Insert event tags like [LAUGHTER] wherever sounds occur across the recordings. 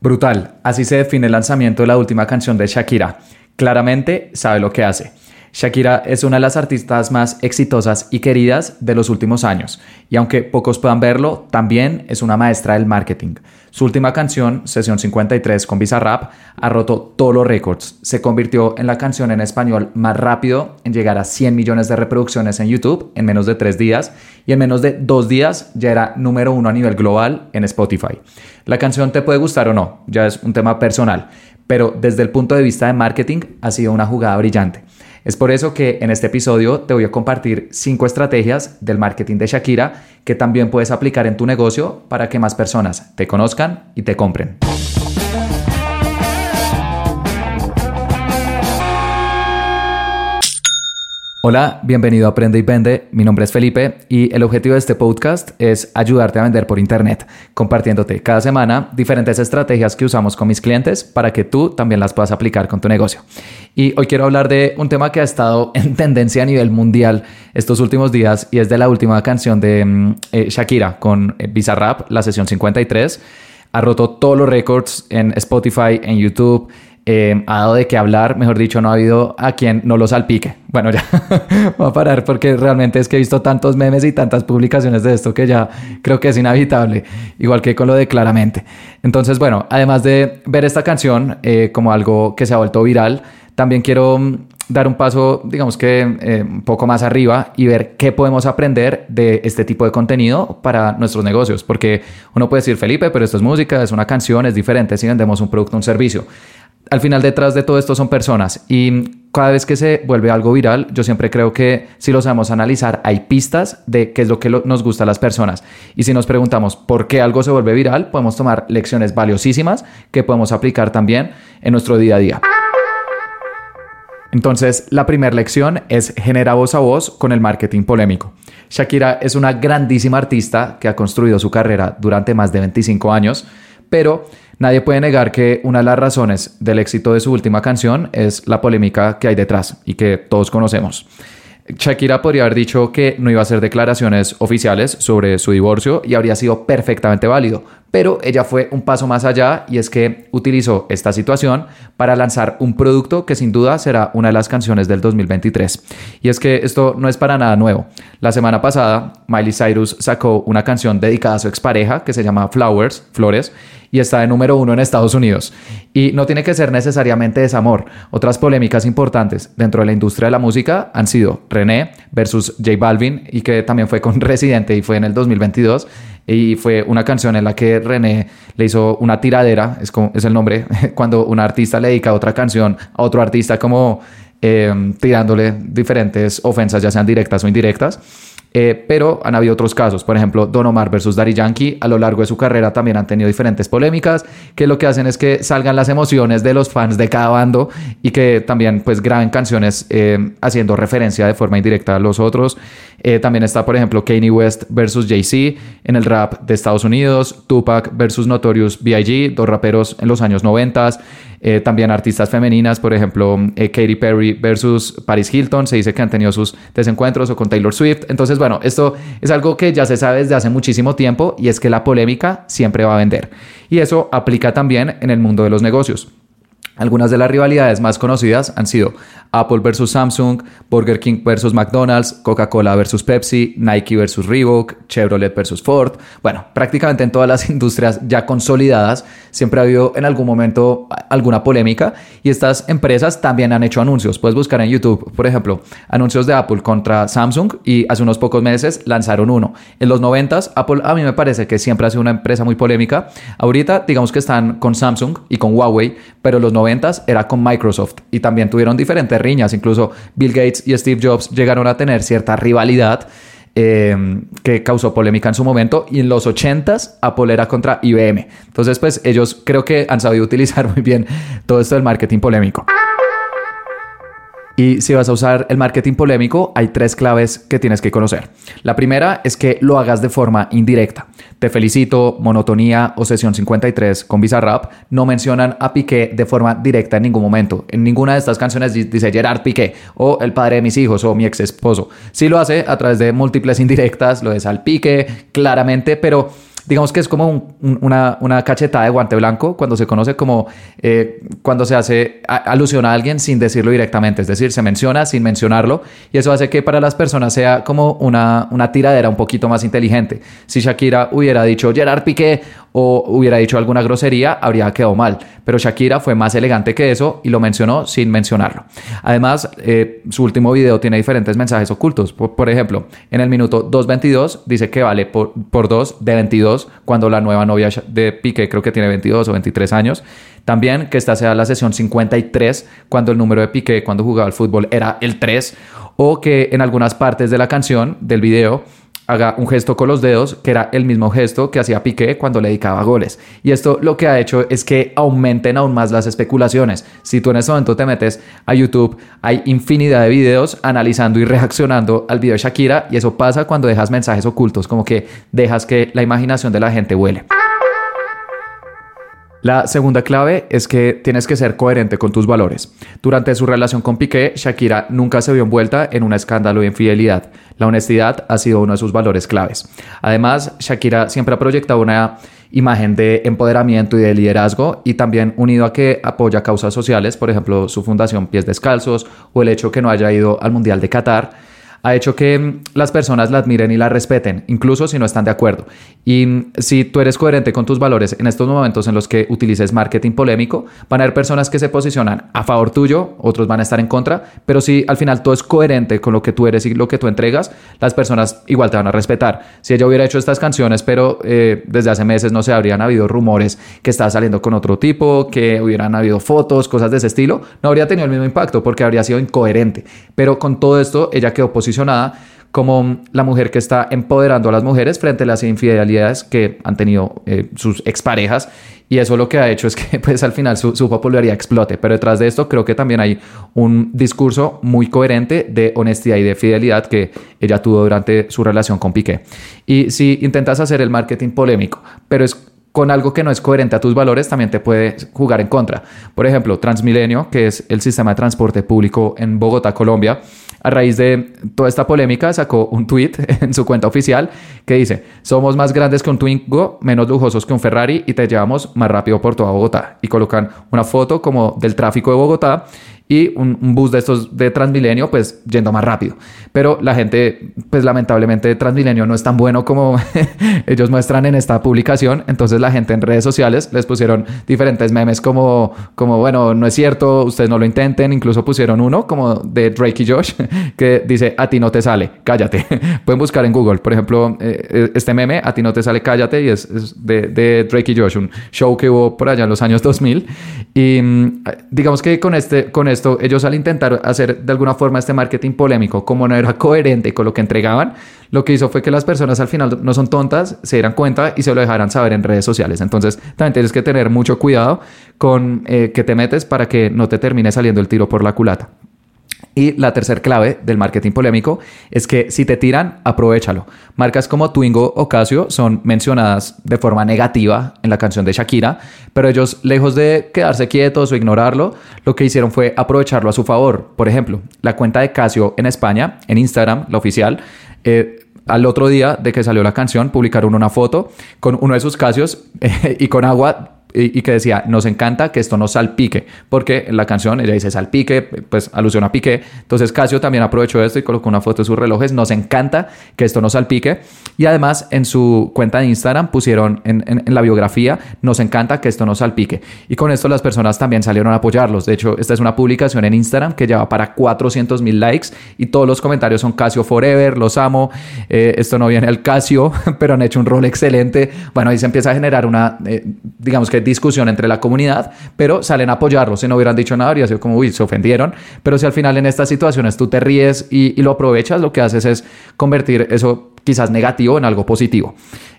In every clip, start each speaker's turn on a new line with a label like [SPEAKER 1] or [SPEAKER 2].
[SPEAKER 1] Brutal, así se define el lanzamiento de la última canción de Shakira. Claramente sabe lo que hace. Shakira es una de las artistas más exitosas y queridas de los últimos años, y aunque pocos puedan verlo, también es una maestra del marketing. Su última canción, Sesión 53 con Bizarrap, ha roto todos los récords. Se convirtió en la canción en español más rápido en llegar a 100 millones de reproducciones en YouTube en menos de tres días, y en menos de dos días ya era número uno a nivel global en Spotify. La canción te puede gustar o no, ya es un tema personal, pero desde el punto de vista de marketing ha sido una jugada brillante. Es por eso que en este episodio te voy a compartir cinco estrategias del marketing de Shakira que también puedes aplicar en tu negocio para que más personas te conozcan y te compren. Hola, bienvenido a Aprende y Vende. Mi nombre es Felipe y el objetivo de este podcast es ayudarte a vender por Internet, compartiéndote cada semana diferentes estrategias que usamos con mis clientes para que tú también las puedas aplicar con tu negocio. Y hoy quiero hablar de un tema que ha estado [LAUGHS] en tendencia a nivel mundial estos últimos días y es de la última canción de mm, eh, Shakira con eh, Bizarrap, la sesión 53. Ha roto todos los récords en Spotify, en YouTube eh, ha dado de qué hablar, mejor dicho, no ha habido a quien no lo salpique. Bueno, ya [LAUGHS] voy a parar porque realmente es que he visto tantos memes y tantas publicaciones de esto que ya creo que es inevitable, igual que con lo de claramente. Entonces, bueno, además de ver esta canción eh, como algo que se ha vuelto viral, también quiero mm, dar un paso, digamos que eh, un poco más arriba y ver qué podemos aprender de este tipo de contenido para nuestros negocios. Porque uno puede decir, Felipe, pero esto es música, es una canción, es diferente si vendemos un producto un servicio al final detrás de todo esto son personas y cada vez que se vuelve algo viral, yo siempre creo que si lo sabemos analizar, hay pistas de qué es lo que nos gusta a las personas. Y si nos preguntamos por qué algo se vuelve viral, podemos tomar lecciones valiosísimas que podemos aplicar también en nuestro día a día. Entonces, la primera lección es genera voz a voz con el marketing polémico. Shakira es una grandísima artista que ha construido su carrera durante más de 25 años, pero Nadie puede negar que una de las razones del éxito de su última canción es la polémica que hay detrás y que todos conocemos. Shakira podría haber dicho que no iba a hacer declaraciones oficiales sobre su divorcio y habría sido perfectamente válido, pero ella fue un paso más allá y es que utilizó esta situación para lanzar un producto que sin duda será una de las canciones del 2023. Y es que esto no es para nada nuevo. La semana pasada, Miley Cyrus sacó una canción dedicada a su expareja que se llama Flowers, Flores, y está de número uno en Estados Unidos. Y no tiene que ser necesariamente desamor. Otras polémicas importantes dentro de la industria de la música han sido René versus J Balvin y que también fue con [LAUGHS] Residente y fue en el 2022 y fue una canción en la que René le hizo una tiradera, es, como, es el nombre, [LAUGHS] cuando un artista le dedica otra canción a otro artista como eh, tirándole diferentes ofensas, ya sean directas o indirectas. Eh, pero han habido otros casos, por ejemplo, Don Omar versus Daddy Yankee a lo largo de su carrera también han tenido diferentes polémicas que lo que hacen es que salgan las emociones de los fans de cada bando y que también pues graben canciones eh, haciendo referencia de forma indirecta a los otros. Eh, también está, por ejemplo, Kanye West versus Jay-Z en el rap de Estados Unidos, Tupac versus Notorious B.I.G., dos raperos en los años 90. Eh, también artistas femeninas, por ejemplo, eh, Katy Perry versus Paris Hilton, se dice que han tenido sus desencuentros o con Taylor Swift. Entonces, bueno, esto es algo que ya se sabe desde hace muchísimo tiempo y es que la polémica siempre va a vender. Y eso aplica también en el mundo de los negocios. Algunas de las rivalidades más conocidas han sido Apple versus Samsung, Burger King versus McDonald's, Coca-Cola versus Pepsi, Nike versus Reebok, Chevrolet versus Ford. Bueno, prácticamente en todas las [LAUGHS] industrias ya consolidadas siempre ha habido en algún momento alguna polémica y estas empresas también han hecho anuncios. Puedes buscar en YouTube, por ejemplo, anuncios de Apple contra Samsung y hace unos pocos meses lanzaron uno. En los 90 Apple a mí me parece que siempre ha sido una empresa muy polémica. Ahorita digamos que están con Samsung y con Huawei, pero los 90 era con Microsoft y también tuvieron diferentes riñas. Incluso Bill Gates y Steve Jobs llegaron a tener cierta rivalidad eh, que causó polémica en su momento. Y en los 80s Apple era contra IBM. Entonces, pues ellos creo que han sabido [LAUGHS] utilizar muy bien todo esto del marketing polémico. Y si vas a usar el marketing polémico, hay tres claves que tienes que conocer. La primera es que lo hagas de forma indirecta. Te felicito, Monotonía o Sesión 53 con Bizarrap no mencionan a Piqué de forma directa en ningún momento. En ninguna de estas canciones dice Gerard Piqué o el padre de mis hijos o mi ex esposo. Sí lo hace a través de múltiples indirectas, lo de Salpique claramente, pero digamos que es como una, una, cachetada de guante blanco cuando se conoce como eh, cuando se hace alusión a alguien sin decirlo directamente, es decir, se menciona sin mencionarlo y eso hace que para las personas sea como una, una tiradera un poquito más inteligente. Si Shakira hubiera dicho Gerard Piqué o hubiera dicho alguna grosería, habría quedado mal, pero Shakira fue más elegante que eso y lo mencionó sin mencionarlo. Además, eh, su último video tiene diferentes mensajes ocultos. Por, ejemplo, en el minuto 2.22 dice que vale por, por 2 de 22 cuando la nueva novia de Piqué creo que tiene 22 o 23 años. También que esta sea la sesión 53 cuando el número de Piqué cuando jugaba al fútbol era el 3 o que en algunas partes de la canción, del video, haga un gesto con los dedos, que era el mismo gesto que hacía Piqué cuando le dedicaba goles. Y esto lo que ha hecho es que aumenten aún más las especulaciones. Si tú en este momento te metes a YouTube, hay infinidad de videos analizando y reaccionando al video de Shakira y eso pasa cuando dejas mensajes ocultos, como que dejas que la imaginación de la gente huele. La segunda clave es que tienes que ser coherente con tus valores. Durante su relación con Piqué, Shakira nunca se vio envuelta en un escándalo de infidelidad. La honestidad ha sido uno de sus valores claves. Además, Shakira siempre ha proyectado una imagen de empoderamiento y de liderazgo y también unido a que apoya causas sociales, por ejemplo, su fundación Pies Descalzos o el hecho que no haya ido al Mundial de Qatar ha hecho que mm, las personas la admiren y la respeten, incluso si no están de acuerdo. Y mm, si tú eres coherente con tus valores en estos momentos en los que utilices marketing polémico, van a haber personas que se posicionan a favor tuyo, otros van a estar en contra, pero si al final todo es coherente con lo que tú eres y lo que tú entregas, las personas igual te van a respetar. Si ella hubiera hecho estas canciones, pero eh, desde hace meses no se habrían habido rumores que estaba saliendo con otro tipo, que hubieran habido fotos, cosas de ese estilo, no habría tenido el mismo impacto porque habría sido incoherente. Pero con todo esto, ella quedó posicionada como la mujer que está empoderando a las mujeres frente a las infidelidades que han tenido eh, sus exparejas. Y eso lo que ha hecho es que [LAUGHS] pues al final su, popularidad explote. Pero detrás de esto creo que también hay un discurso muy coherente de honestidad y de fidelidad que ella tuvo durante su relación con Piqué. Y si intentas hacer el marketing polémico pero es con algo que no es coherente a tus valores también te puede jugar en contra. Por ejemplo, Transmilenio, que es el sistema de transporte público en Bogotá, Colombia, a raíz de toda esta polémica, sacó un tweet [LAUGHS] en su cuenta oficial que dice: Somos más grandes que un Twingo, menos lujosos que un Ferrari y te llevamos más rápido por toda Bogotá. Y colocan una foto como del tráfico de Bogotá y un, bus de estos de Transmilenio, pues yendo más rápido. Pero la gente, pues lamentablemente Transmilenio no es tan bueno como [LAUGHS] ellos muestran en esta publicación. Entonces la gente en redes sociales les pusieron diferentes memes como, como bueno, no es cierto, ustedes no lo intenten. Incluso pusieron uno como de Drake y Josh [LAUGHS] que dice, a ti no te sale, cállate. [LAUGHS] Pueden buscar en Google, por ejemplo, eh, eh, este meme, a ti no te sale, cállate, y es, de, de, Drake y Josh, un show que hubo por allá en los años 2000. Y mm, digamos que con este, con este ellos al intentar hacer de alguna forma este marketing polémico, como no era [LAUGHS] coherente con lo que entregaban, lo que hizo fue que las personas al final no son tontas, se dieran cuenta y se lo dejaran saber en redes sociales. Entonces, también tienes que tener mucho cuidado con eh, que te metes para que no te termine saliendo el tiro por la culata. Y la tercera clave del marketing polémico es que si te tiran, aprovechalo. Marcas como Twingo o Casio son mencionadas de forma negativa en la canción de Shakira, pero ellos, lejos de quedarse quietos o ignorarlo, lo que hicieron fue aprovecharlo a su favor. Por ejemplo, la cuenta de Casio en España, en Instagram, la oficial, eh, al otro día de que salió la canción, publicaron una foto con uno de sus Casios [LAUGHS] y con agua y, que decía, nos encanta que esto no salpique, porque la canción ella dice salpique, pues alusión a pique. Entonces Casio también aprovechó esto y colocó una foto de sus relojes, nos encanta que esto no salpique. Y además en su cuenta de Instagram pusieron en, en, la biografía, nos encanta que esto no salpique. Y con esto las personas también salieron a apoyarlos. De hecho, esta es una publicación en Instagram que lleva para 400 mil likes y todos los comentarios son Casio Forever, los amo, eh, esto no viene al Casio, [LAUGHS] pero han hecho un rol excelente. Bueno, ahí se empieza a generar una, eh, digamos que discusión entre la comunidad, pero salen a apoyarlo. Si no hubieran dicho nada, habría sido como, uy, se ofendieron. Pero si al final en estas situaciones tú te ríes y, lo aprovechas, lo que haces es convertir eso quizás negativo en algo positivo.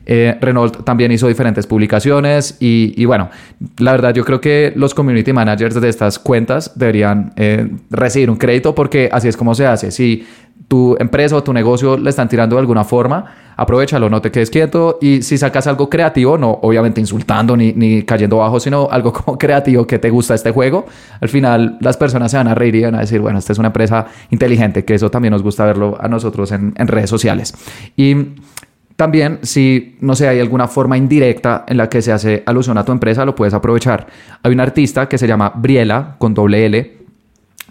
[SPEAKER 1] Eh, Renault también hizo diferentes publicaciones y, bueno, la verdad yo creo que los community managers de estas cuentas deberían eh, recibir un crédito porque así es como se hace. Si tu empresa o tu negocio le están tirando de alguna forma, aprovechalo, no te quedes quieto y si sacas algo creativo, no obviamente insultando ni, ni cayendo bajo, sino algo [LAUGHS] como creativo que te gusta este juego, al final las personas se van a reír y van a decir, bueno, esta es una empresa inteligente, que eso también nos gusta verlo a nosotros en, en redes sociales. Y También, si no sé, hay alguna forma indirecta en la que se hace alusión a tu empresa, lo puedes aprovechar. Hay un artista que se llama Briela, con doble L,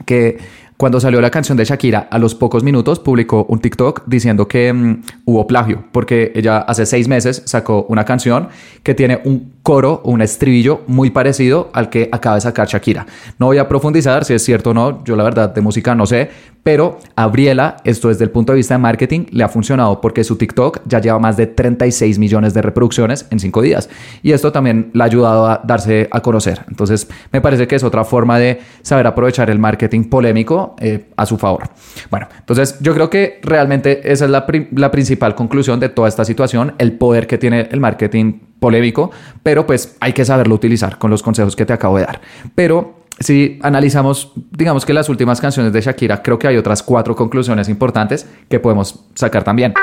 [SPEAKER 1] que cuando salió la canción de Shakira, a los pocos minutos publicó un TikTok diciendo que mm, hubo plagio, porque ella hace seis meses sacó una canción que tiene un coro o un estribillo muy parecido al que acaba de sacar Shakira. No voy a profundizar si es cierto o no, yo la verdad de música no sé, pero a Briela, esto desde el punto de vista de marketing, le ha funcionado porque su TikTok ya lleva más de 36 millones de reproducciones en cinco días. Y esto también le ha ayudado a darse a conocer. Entonces, me parece que es otra forma de saber aprovechar el marketing polémico eh, a su favor. Bueno, entonces yo creo que realmente esa es la, la principal conclusión de toda esta situación, el poder que tiene el marketing polémico, pero pues hay que saberlo utilizar con los consejos que te acabo de dar. Pero si analizamos, digamos que las últimas canciones de Shakira, creo que hay otras cuatro conclusiones importantes que podemos sacar también.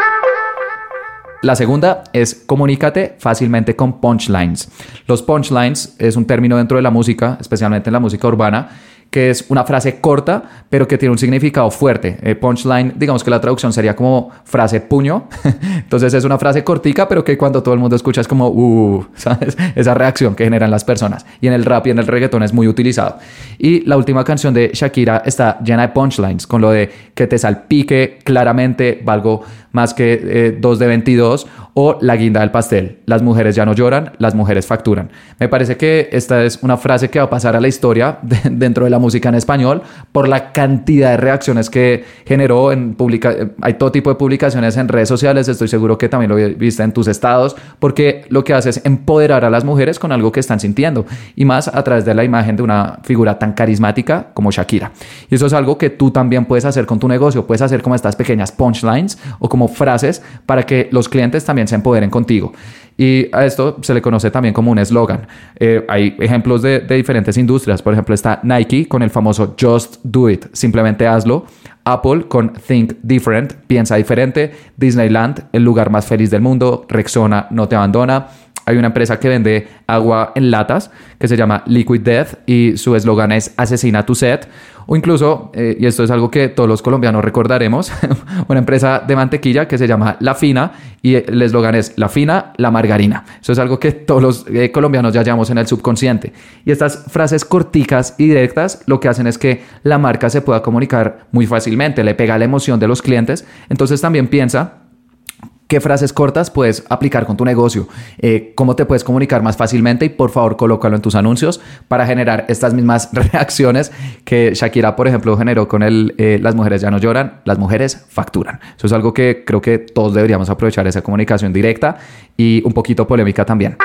[SPEAKER 1] La segunda es comunícate fácilmente con punchlines. Los punchlines es un término dentro de la música, especialmente en la música urbana, que es una frase corta, pero que tiene un significado fuerte. Eh, punchline, digamos que la traducción sería como frase puño. [LAUGHS] Entonces es una frase cortica, pero que cuando todo el mundo escucha es como, uh, [LAUGHS] ¿sabes? Esa reacción que generan las personas. Y en el rap y en el reggaetón es muy utilizado. Y la última canción de Shakira está llena de punchlines, con lo de que te salpique claramente, valgo más que 2 eh, de 22 o la guinda del pastel. Las mujeres ya no lloran, las mujeres facturan. Me parece que esta es una frase que va a pasar a la historia [LAUGHS] dentro de música en español por la cantidad de reacciones que generó en publica hay todo tipo de publicaciones en redes sociales, estoy seguro que también lo viste en tus estados, porque lo que hace es empoderar a las mujeres con algo que están sintiendo y más a través de la imagen de una figura tan carismática como Shakira. Y eso es algo que tú también puedes hacer con tu negocio, puedes hacer como estas pequeñas punchlines o como frases para que los clientes también se empoderen contigo. Y a esto se le conoce también como un eslogan. Eh, hay ejemplos de, de, diferentes industrias. Por ejemplo, está Nike con el famoso Just Do It, simplemente hazlo. Apple con Think Different, piensa diferente. Disneyland, el lugar más feliz del mundo. Rexona, no te abandona. Hay una empresa que vende agua en latas que se llama Liquid Death y su eslogan es Asesina tu set. O incluso, eh, y esto es algo que todos los colombianos recordaremos, [LAUGHS] una empresa de mantequilla que se llama La Fina y el eslogan es La Fina, la margarina. Eso es algo que todos los eh, colombianos ya llevamos en el subconsciente. Y estas frases corticas y directas lo que hacen es que la marca se pueda comunicar muy fácilmente, le pega la emoción de los clientes. Entonces también piensa qué frases cortas puedes aplicar con tu negocio, eh, cómo te puedes comunicar más fácilmente y por favor colócalo en tus anuncios para generar estas mismas [LAUGHS] reacciones que Shakira, por ejemplo, generó con el eh, las mujeres ya no lloran, las mujeres facturan. Eso es algo que creo que todos deberíamos aprovechar esa comunicación directa y un poquito polémica también.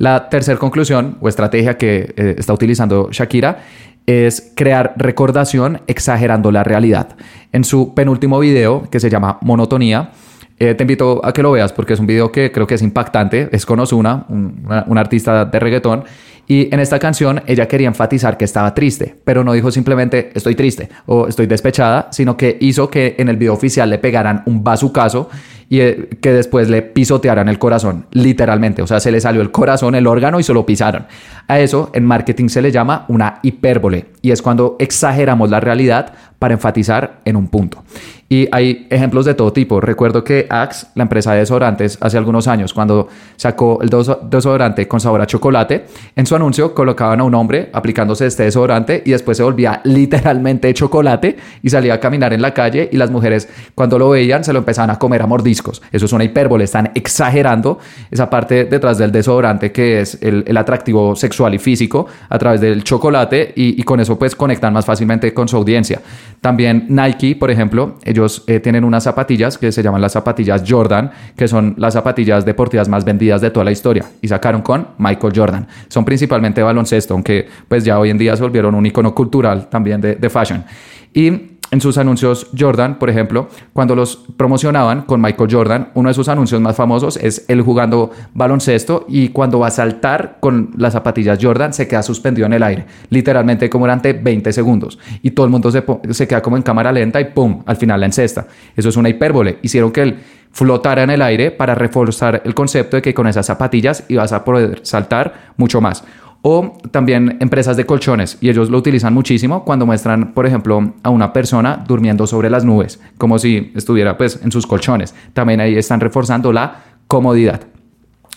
[SPEAKER 1] La tercera conclusión o estrategia que eh, está utilizando Shakira es crear recordación exagerando la realidad. En su penúltimo video, que se llama Monotonía, eh, te invito a que lo veas porque es un video que creo que es impactante. Es con Ozuna, un, un artista de reggaetón, y en esta canción ella quería enfatizar que estaba triste, pero no dijo simplemente estoy triste o estoy despechada, sino que hizo que en el video oficial le pegaran un bazucazo y eh, que después le pisotearan el corazón, literalmente. O sea, se le salió el corazón, el órgano y se lo pisaron. A eso en marketing se le llama una hipérbole y es cuando exageramos la realidad para enfatizar en un punto. Y hay ejemplos de todo tipo. Recuerdo que Axe, la empresa de desodorantes, hace algunos años, cuando sacó el desodorante con sabor a chocolate, en su anuncio colocaban a un hombre aplicándose este desodorante y después se volvía literalmente chocolate y salía a caminar en la calle y las mujeres cuando lo veían se lo empezaban a comer a mordiscos. Eso es una hipérbole, están exagerando esa parte detrás del desodorante que es el, atractivo sexual y físico a través del chocolate y, y con eso pues conectan más fácilmente con su audiencia. También Nike, por ejemplo, ellos eh, tienen unas zapatillas que se llaman las zapatillas Jordan, que son las zapatillas deportivas más vendidas de toda la historia y sacaron con Michael Jordan. Son principalmente baloncesto, aunque pues ya hoy en día se volvieron un icono cultural también de, de fashion. Y en sus anuncios Jordan, por ejemplo, cuando los promocionaban con Michael Jordan, uno de sus anuncios más famosos es él jugando baloncesto y cuando va a saltar con las zapatillas Jordan se queda suspendido en el aire, literalmente como durante 20 segundos. Y todo el mundo se, se queda como en cámara lenta y ¡pum! Al final la encesta. Eso es una hipérbole. Hicieron que él flotara en el aire para reforzar el concepto de que con esas zapatillas ibas a poder saltar mucho más. O también empresas de colchones, y ellos lo utilizan muchísimo cuando muestran, por ejemplo, a una persona durmiendo sobre las nubes, como si estuviera pues en sus colchones. También ahí están reforzando la comodidad.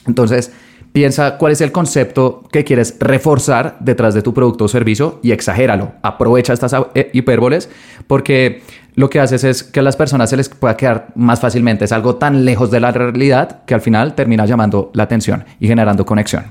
[SPEAKER 1] Entonces, piensa cuál es el concepto que quieres reforzar detrás de tu producto o servicio y exagéralo. Aprovecha estas eh, hipérboles porque lo que haces es que a las personas se les pueda quedar más fácilmente. Es algo tan lejos de la realidad que al final termina llamando la atención y generando conexión.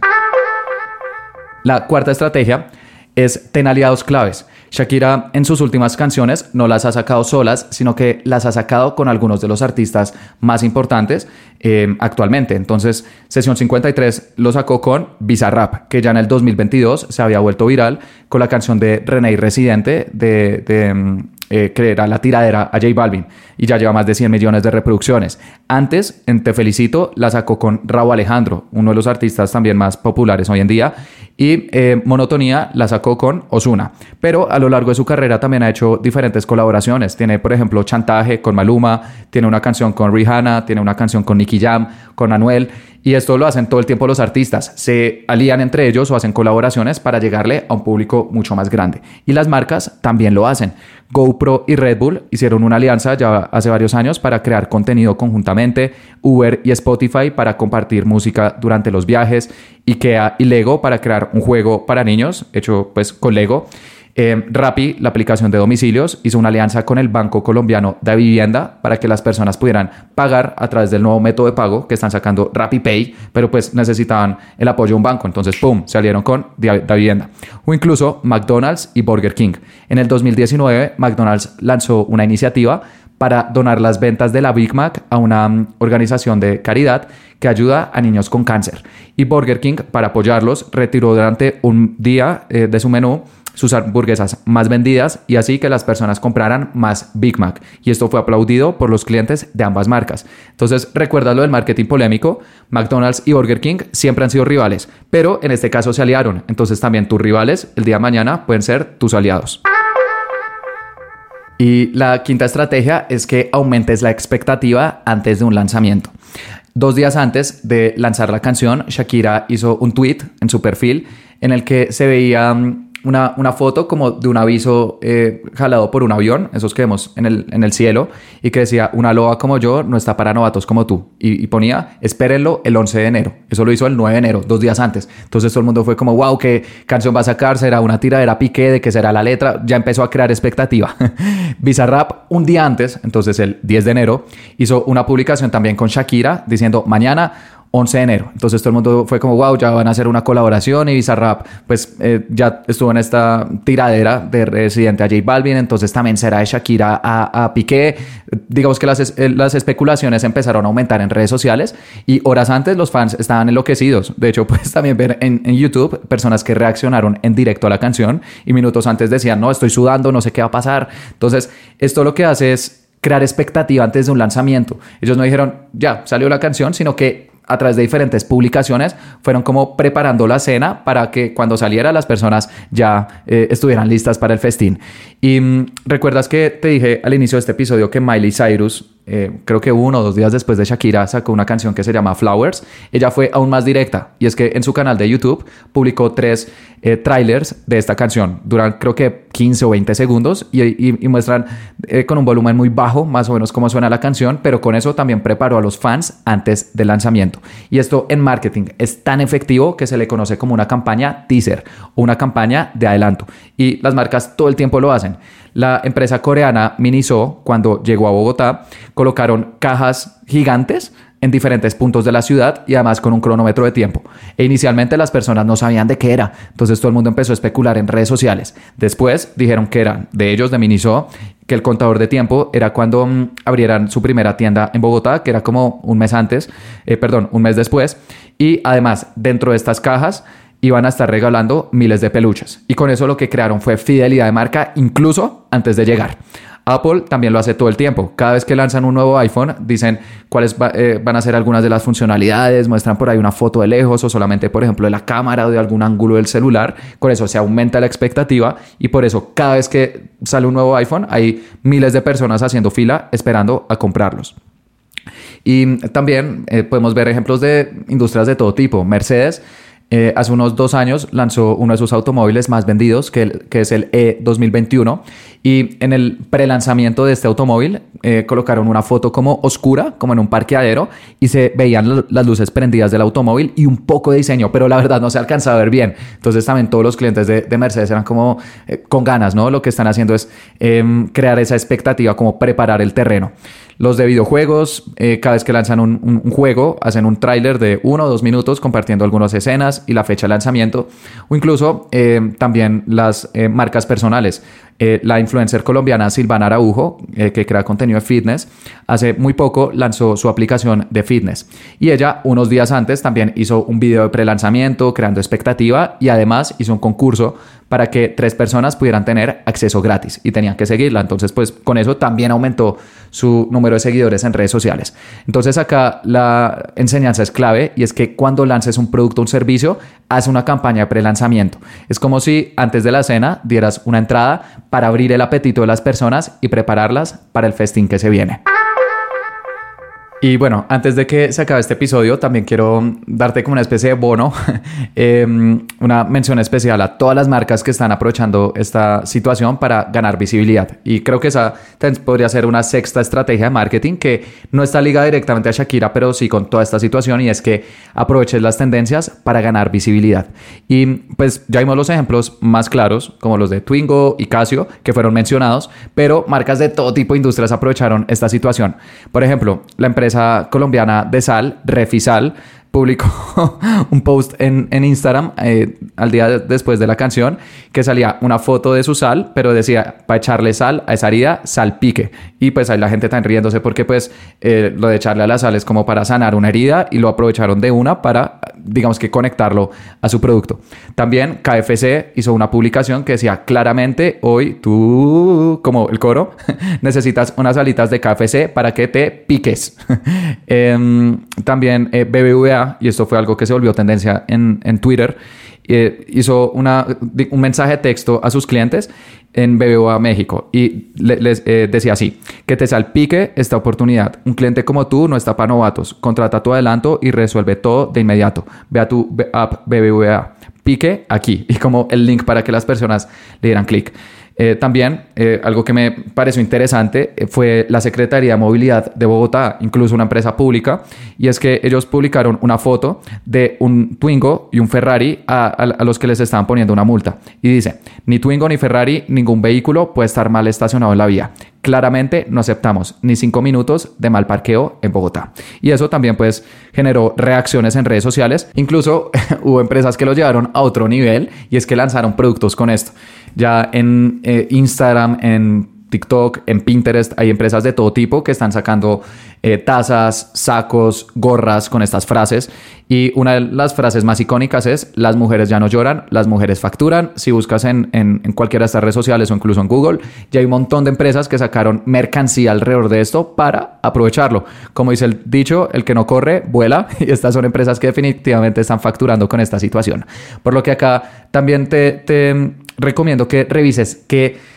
[SPEAKER 1] La cuarta estrategia es ten aliados claves. Shakira en sus últimas canciones no las ha sacado solas, sino que las ha sacado con algunos de los artistas más importantes eh, actualmente. Entonces, Sesión 53 lo sacó con Bizarrap, que ya en el 2022 se había vuelto viral con la canción de René Residente de, de mm, eh, que era la tiradera a J Balvin y ya lleva más de 100 millones de reproducciones. Antes, en Te Felicito, la sacó con Raúl Alejandro, uno de los artistas también más populares hoy en día, y eh, Monotonía la sacó con Osuna. Pero a lo largo de su carrera también ha hecho diferentes colaboraciones. Tiene, por ejemplo, Chantaje con Maluma, tiene una canción con Rihanna, tiene una canción con Nicky Jam, con Anuel. Y esto lo hacen todo el tiempo los artistas. Se alían entre ellos o hacen colaboraciones para llegarle a un público mucho más grande. Y las marcas también lo hacen. GoPro y Red Bull hicieron una alianza ya hace varios años para crear contenido conjuntamente. Uber y Spotify para compartir música durante los viajes. IKEA y Lego para crear un juego para niños hecho pues con Lego. Eh, Rappi, la aplicación de domicilios, hizo una alianza con el Banco Colombiano de Vivienda para que las personas pudieran pagar a través del nuevo método de pago que están sacando Rappi Pay, pero pues necesitaban el apoyo de un banco. Entonces, ¡pum!, salieron con Da Vivienda. O incluso McDonald's y Burger King. En el 2019, McDonald's lanzó una iniciativa para donar las ventas de la Big Mac a una mm, organización de caridad que ayuda a niños con cáncer. Y Burger King, para apoyarlos, retiró durante un día eh, de su menú sus hamburguesas más vendidas y así que las personas compraran más Big Mac. Y esto fue aplaudido por los clientes de ambas marcas. Entonces, recuerda lo del marketing polémico. McDonald's y Burger King siempre han sido rivales, pero en este caso se aliaron. Entonces también tus rivales el día de mañana pueden ser tus aliados. Y la quinta estrategia es que aumentes la expectativa antes de un lanzamiento. Dos días antes de lanzar la canción, Shakira hizo un tweet en su perfil en el que se veía mm, una, una foto como de un aviso eh, jalado por un avión, esos que vemos en el, en el cielo, y que decía, una loba como yo no está para novatos como tú. Y, ponía, espérenlo el 11 de enero. Eso lo hizo el 9 de enero, dos días antes. Entonces todo el mundo fue como, wow, ¿qué canción va a sacar? ¿Será una tiradera piqué? ¿De qué será la letra? Ya empezó a crear expectativa. [LAUGHS] Bizarrap, un día antes, entonces el 10 de enero, hizo una publicación también con Shakira diciendo, mañana 11 de enero. Entonces todo el mundo fue como, wow, ya van a hacer una colaboración y Bizarrap pues eh, ya estuvo en esta tiradera de Residente a J Balvin, entonces también será de Shakira a, a Piqué. Digamos que las, eh, las, especulaciones empezaron a aumentar en redes sociales y horas antes los fans estaban enloquecidos. De hecho, [LAUGHS] puedes también ver en, en YouTube personas que reaccionaron en directo a la canción y minutos antes decían, no, estoy sudando, no sé qué va a pasar. Entonces, esto lo que hace es crear expectativa antes de un lanzamiento. Ellos no dijeron, ya, salió la canción, sino que a través de diferentes publicaciones, fueron como preparando la cena para que cuando saliera las personas ya eh, estuvieran listas para el festín. Y mm, recuerdas que te dije al inicio de este episodio que Miley Cyrus eh, creo que uno o dos días después de Shakira sacó una canción que se llama Flowers, ella fue aún más directa y es que en su canal de YouTube publicó tres eh, trailers de esta canción, duran creo que 15 o 20 segundos y, muestran eh, con un volumen muy bajo más o menos cómo suena la canción, pero con eso también preparó a los fans antes del lanzamiento. Y esto en marketing es tan efectivo que se le conoce como una campaña teaser o una campaña de adelanto y las marcas todo el tiempo lo hacen. La empresa coreana Miniso, cuando llegó a Bogotá, colocaron cajas gigantes en diferentes puntos de la ciudad y además con un cronómetro de tiempo. E inicialmente las personas no sabían de qué era, entonces todo el mundo empezó a especular en redes sociales. Después dijeron que eran de ellos, de Miniso, que el contador de tiempo era cuando mm, abrieran su primera tienda en Bogotá, que era como un mes antes, eh, perdón, un mes después. Y además, dentro de estas cajas iban a estar regalando miles de peluches. Y con eso lo que crearon fue fidelidad de marca incluso antes de llegar. Apple también lo hace todo el tiempo. Cada vez que lanzan un nuevo iPhone, dicen cuáles eh, van a ser algunas de las funcionalidades, muestran por ahí una foto de lejos o solamente, por ejemplo, de la cámara o de algún ángulo del celular. Con eso se aumenta la expectativa y por eso cada vez que sale un nuevo iPhone hay miles de personas haciendo fila esperando a comprarlos. Y también eh, podemos ver ejemplos de industrias de todo tipo. Mercedes eh, hace unos dos años lanzó uno de sus automóviles más vendidos, que, es el E 2021. Y en el prelanzamiento de este automóvil eh, colocaron una foto como oscura, como en un parqueadero, y se veían las luces prendidas del automóvil y un poco de diseño, pero la verdad no se alcanza a ver bien. Entonces también todos los clientes de, de Mercedes eran como eh, con ganas, ¿no? Lo que están haciendo es em, crear esa expectativa, como preparar el terreno. Los de videojuegos, eh, cada vez que lanzan un, juego, hacen un tráiler de uno o dos minutos compartiendo algunas escenas y la fecha de lanzamiento. O incluso eh, también las eh, marcas personales. la influencer colombiana Silvana Araujo, que crea contenido de fitness, hace muy poco lanzó su aplicación de fitness. Y ella, unos días antes, también hizo un video de pre-lanzamiento, creando expectativa y además hizo un concurso para que tres personas pudieran tener acceso gratis y tenían que seguirla. Entonces, pues con eso también aumentó su número de seguidores en redes sociales. Entonces acá la enseñanza es clave y es que cuando lances un producto o un servicio, haz una campaña de pre-lanzamiento. Es como si antes de la cena dieras una entrada para abrir el apetito de las personas y prepararlas para el festín que se viene. Y bueno, antes de que se acabe este episodio, también quiero darte como una especie de bono, [LAUGHS] eh, una mención especial a todas las marcas que están aprovechando esta situación para ganar visibilidad. Y creo que esa podría ser una sexta estrategia de marketing que no está ligada directamente a Shakira, pero sí con toda esta situación y es que aproveches las tendencias para ganar visibilidad. Y pues ya vimos los ejemplos más claros, como los de Twingo y Casio, que fueron mencionados, pero marcas de todo tipo de industrias aprovecharon esta situación. Por ejemplo, la empresa colombiana de sal, Refisal, publicó [LAUGHS] un post en, Instagram eh, al día después de la canción que salía una foto de su sal, pero decía para echarle sal a esa herida, salpique. Y pues ahí la gente está riéndose porque pues eh, lo de echarle a la sal es como para sanar una herida y lo aprovecharon de una para, digamos que conectarlo a su producto. También KFC hizo una publicación que decía claramente hoy tú, como el coro, [LAUGHS] necesitas unas alitas de KFC para que te piques. [LAUGHS] Em, también eh, Y esto fue algo que se volvió tendencia en, en Twitter, eh, hizo una, un mensaje de texto a sus clientes en BBVA México y les eh, decía así, que te salpique esta oportunidad. Un cliente como tú no está para novatos. Contrata tu adelanto y resuelve todo de inmediato. Ve a tu app BBVA. Pique aquí y como el link para que las personas le dieran clic. Eh, también eh, algo que me pareció interesante eh, fue la Secretaría de Movilidad de Bogotá, incluso una empresa pública, y es que ellos publicaron una foto de un Twingo y un Ferrari a, a, los que les estaban poniendo una multa. Y dice, ni Twingo ni Ferrari, ningún vehículo puede estar mal estacionado en la vía. Claramente no aceptamos ni cinco minutos de mal parqueo en Bogotá. Y eso también pues generó reacciones en redes sociales. Incluso [LAUGHS] hubo empresas que lo llevaron a otro nivel y es que lanzaron productos con esto. Ya en eh, Instagram, en TikTok, en Pinterest, hay empresas de todo tipo que están sacando eh, tazas, sacos, gorras con estas frases. Y una de las frases más icónicas es, las mujeres ya no lloran, las mujeres facturan. Si buscas en, en, cualquiera de estas redes sociales o incluso en Google, ya hay un montón de empresas que sacaron mercancía alrededor de esto para aprovecharlo. Como dice el dicho, el que no corre, vuela. [LAUGHS] Y estas son empresas que definitivamente están facturando con esta situación. Por lo que acá también te, te recomiendo que revises que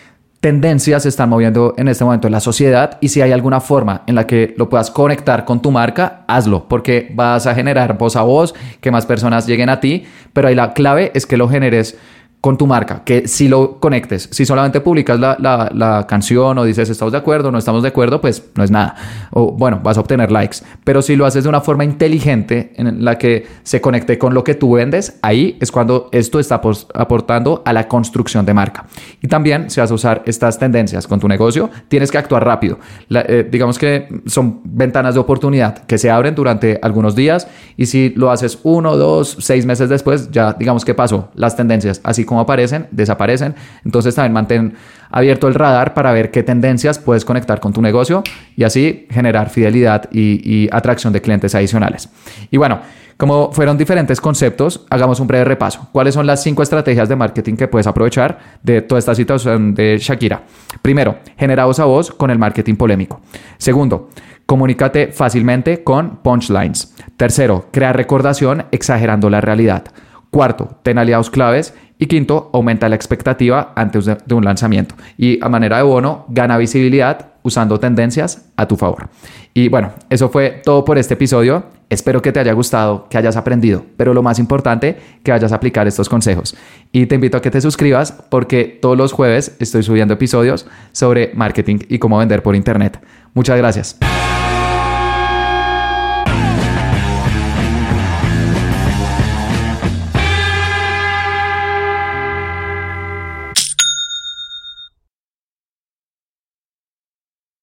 [SPEAKER 1] tendencias se están moviendo en este momento en la sociedad y si hay alguna forma en la que lo puedas conectar con tu marca, hazlo, porque vas a generar voz a voz, que más personas lleguen a ti, pero ahí la clave es que lo generes con tu marca, que si lo conectes, si solamente publicas la, la, la, canción o dices estamos de acuerdo, no estamos de acuerdo, pues no es nada. O bueno, vas a obtener likes. Pero si lo haces de una forma inteligente en la que se conecte con lo que tú vendes, ahí es cuando esto está aportando a la construcción de marca. Y también si vas a usar estas tendencias con tu negocio, tienes que actuar rápido. Eh, digamos que son ventanas de oportunidad que se abren durante algunos días y si lo haces uno, dos, seis meses después, ya digamos que pasó las tendencias, así como aparecen, desaparecen. Entonces también mantén abierto el radar para ver qué tendencias puedes conectar con tu negocio y así generar fidelidad y, atracción de clientes adicionales. Y bueno, como fueron diferentes conceptos, hagamos un breve repaso. ¿Cuáles son las cinco estrategias de marketing que puedes aprovechar de toda esta situación de Shakira? Primero, genera voz a voz con el marketing polémico. Segundo, comunícate fácilmente con punchlines. Tercero, crea recordación exagerando la realidad. Cuarto, ten aliados claves y quinto, aumenta la expectativa antes de un lanzamiento. Y a manera de bono, gana visibilidad usando tendencias a tu favor. Y bueno, eso fue todo por este episodio. Espero que te haya gustado, que hayas aprendido, pero lo más importante, que vayas a aplicar estos consejos. Y te invito a que te suscribas porque todos los jueves estoy subiendo episodios sobre marketing y cómo vender por internet. Muchas gracias.